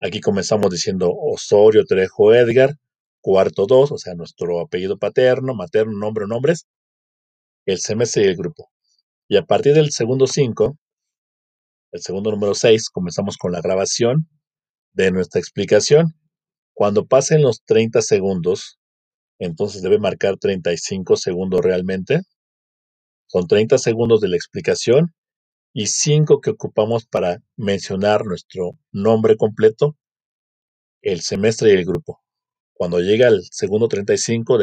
Aquí comenzamos diciendo Osorio Trejo Edgar, cuarto 2, o sea, nuestro apellido paterno, materno, nombre nombres, el semestre y el grupo. Y a partir del segundo 5, el segundo número 6, comenzamos con la grabación de nuestra explicación. Cuando pasen los 30 segundos, entonces debe marcar 35 segundos realmente. Son 30 segundos de la explicación y 5 que ocupamos para mencionar nuestro nombre completo, el semestre y el grupo. Cuando llega al segundo 35,